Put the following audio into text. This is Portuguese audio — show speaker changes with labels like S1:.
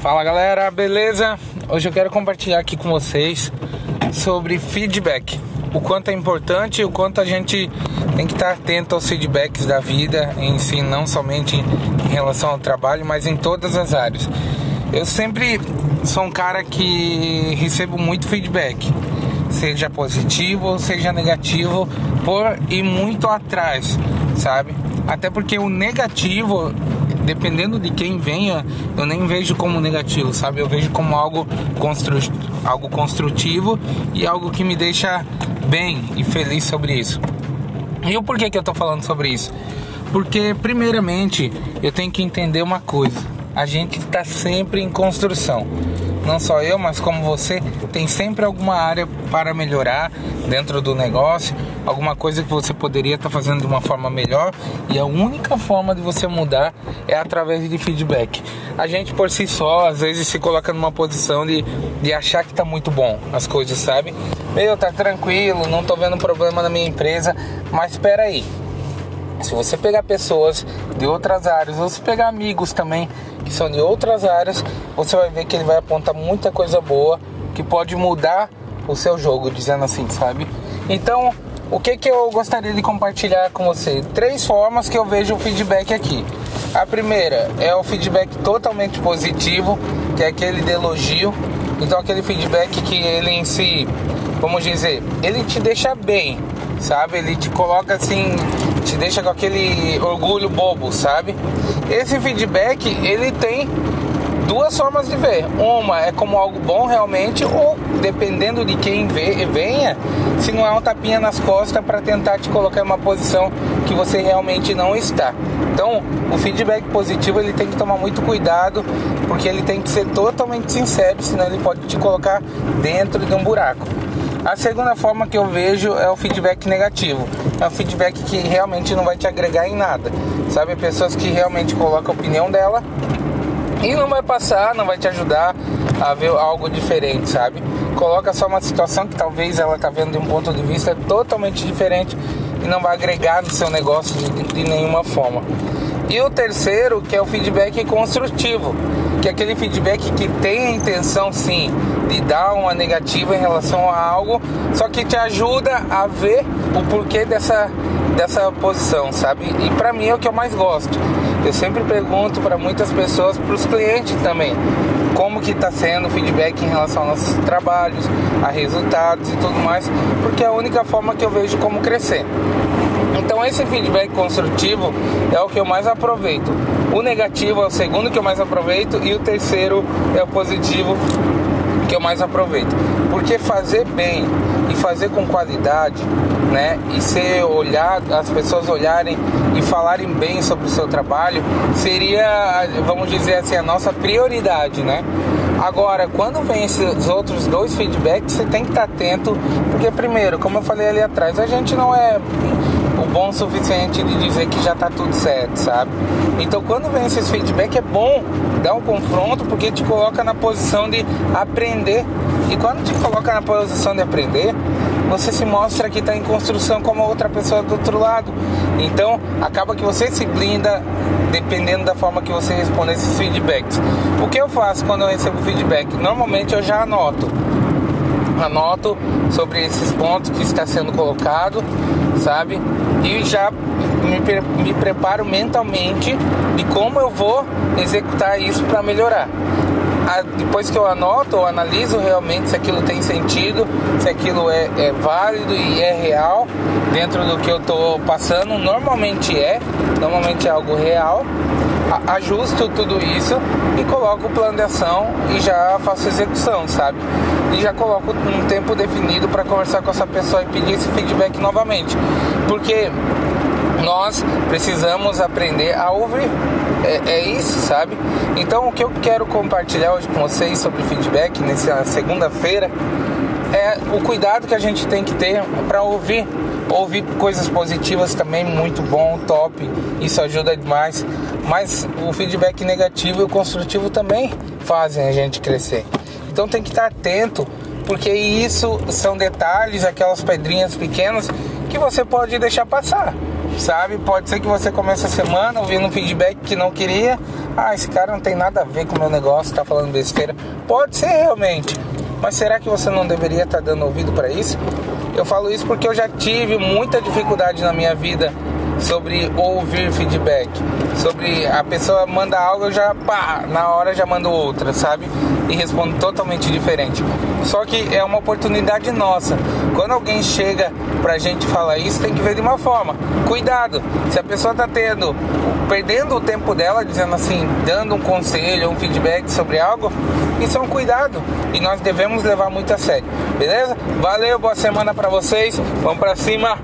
S1: Fala galera, beleza? Hoje eu quero compartilhar aqui com vocês sobre feedback. O quanto é importante e o quanto a gente tem que estar atento aos feedbacks da vida em si, não somente em relação ao trabalho, mas em todas as áreas. Eu sempre sou um cara que recebo muito feedback, seja positivo ou seja negativo, por ir muito atrás, sabe? Até porque o negativo dependendo de quem venha, eu nem vejo como negativo, sabe? Eu vejo como algo, constru algo construtivo e algo que me deixa bem e feliz sobre isso. E o porquê que eu tô falando sobre isso? Porque, primeiramente, eu tenho que entender uma coisa: a gente está sempre em construção não só eu, mas como você, tem sempre alguma área para melhorar dentro do negócio, alguma coisa que você poderia estar tá fazendo de uma forma melhor e a única forma de você mudar é através de feedback. A gente por si só, às vezes, se coloca numa posição de, de achar que está muito bom as coisas, sabe? Meu, tá tranquilo, não tô vendo problema na minha empresa, mas espera aí. Se você pegar pessoas de outras áreas, ou se pegar amigos também que são de outras áreas, você vai ver que ele vai apontar muita coisa boa que pode mudar o seu jogo, dizendo assim, sabe? Então, o que que eu gostaria de compartilhar com você? Três formas que eu vejo o feedback aqui. A primeira é o feedback totalmente positivo, que é aquele de elogio. Então, aquele feedback que ele em si, vamos dizer, ele te deixa bem, sabe? Ele te coloca assim, te deixa com aquele orgulho bobo, sabe? Esse feedback, ele tem duas formas de ver. Uma é como algo bom realmente, ou dependendo de quem vê, venha, se não é um tapinha nas costas para tentar te colocar em uma posição que você realmente não está. Então, o feedback positivo ele tem que tomar muito cuidado, porque ele tem que ser totalmente sincero, senão ele pode te colocar dentro de um buraco. A segunda forma que eu vejo é o feedback negativo. É um feedback que realmente não vai te agregar em nada. Sabe, pessoas que realmente colocam a opinião dela e não vai passar, não vai te ajudar a ver algo diferente, sabe? Coloca só uma situação que talvez ela tá vendo de um ponto de vista totalmente diferente e não vai agregar no seu negócio de, de nenhuma forma. E o terceiro, que é o feedback construtivo, que é aquele feedback que tem a intenção sim de dar uma negativa em relação a algo, só que te ajuda a ver o porquê dessa, dessa posição, sabe? E para mim é o que eu mais gosto. Eu sempre pergunto para muitas pessoas, para os clientes também, como que está sendo o feedback em relação aos nossos trabalhos, a resultados e tudo mais, porque é a única forma que eu vejo como crescer. Então esse feedback construtivo é o que eu mais aproveito. O negativo é o segundo que eu mais aproveito e o terceiro é o positivo que eu mais aproveito. Porque fazer bem e fazer com qualidade, né? E ser olhado, as pessoas olharem e falarem bem sobre o seu trabalho seria, vamos dizer assim, a nossa prioridade, né? Agora, quando vem esses outros dois feedbacks, você tem que estar atento, porque primeiro, como eu falei ali atrás, a gente não é o bom o suficiente de dizer que já tá tudo certo, sabe? Então quando vem esses feedback é bom dar um confronto porque te coloca na posição de aprender. E quando te coloca na posição de aprender, você se mostra que está em construção como outra pessoa do outro lado. Então acaba que você se blinda dependendo da forma que você responde esses feedbacks. O que eu faço quando eu recebo feedback? Normalmente eu já anoto anoto sobre esses pontos que está sendo colocado, sabe? E já me, me preparo mentalmente de como eu vou executar isso para melhorar. depois que eu anoto, analiso realmente se aquilo tem sentido, se aquilo é, é válido e é real dentro do que eu estou passando. Normalmente é, normalmente é algo real ajusto tudo isso e coloco o plano de ação e já faço execução, sabe? E já coloco um tempo definido para conversar com essa pessoa e pedir esse feedback novamente. Porque nós precisamos aprender a ouvir. É, é, isso, sabe? Então, o que eu quero compartilhar hoje com vocês sobre feedback nessa segunda-feira é o cuidado que a gente tem que ter para ouvir Ouvir coisas positivas também, muito bom, top, isso ajuda demais. Mas o feedback negativo e o construtivo também fazem a gente crescer. Então tem que estar atento, porque isso são detalhes, aquelas pedrinhas pequenas que você pode deixar passar. sabe? Pode ser que você comece a semana ouvindo um feedback que não queria. Ah, esse cara não tem nada a ver com o meu negócio, tá falando besteira. Pode ser realmente, mas será que você não deveria estar tá dando ouvido para isso? Eu falo isso porque eu já tive muita dificuldade na minha vida sobre ouvir feedback, sobre a pessoa manda algo, eu já pá, na hora já mando outra, sabe? E respondo totalmente diferente. Só que é uma oportunidade nossa. Quando alguém chega pra gente falar isso, tem que ver de uma forma. Cuidado, se a pessoa tá tendo, perdendo o tempo dela, dizendo assim, dando um conselho, um feedback sobre algo, isso é um cuidado e nós devemos levar muito a sério, beleza? Valeu, boa semana para vocês, vamos para cima.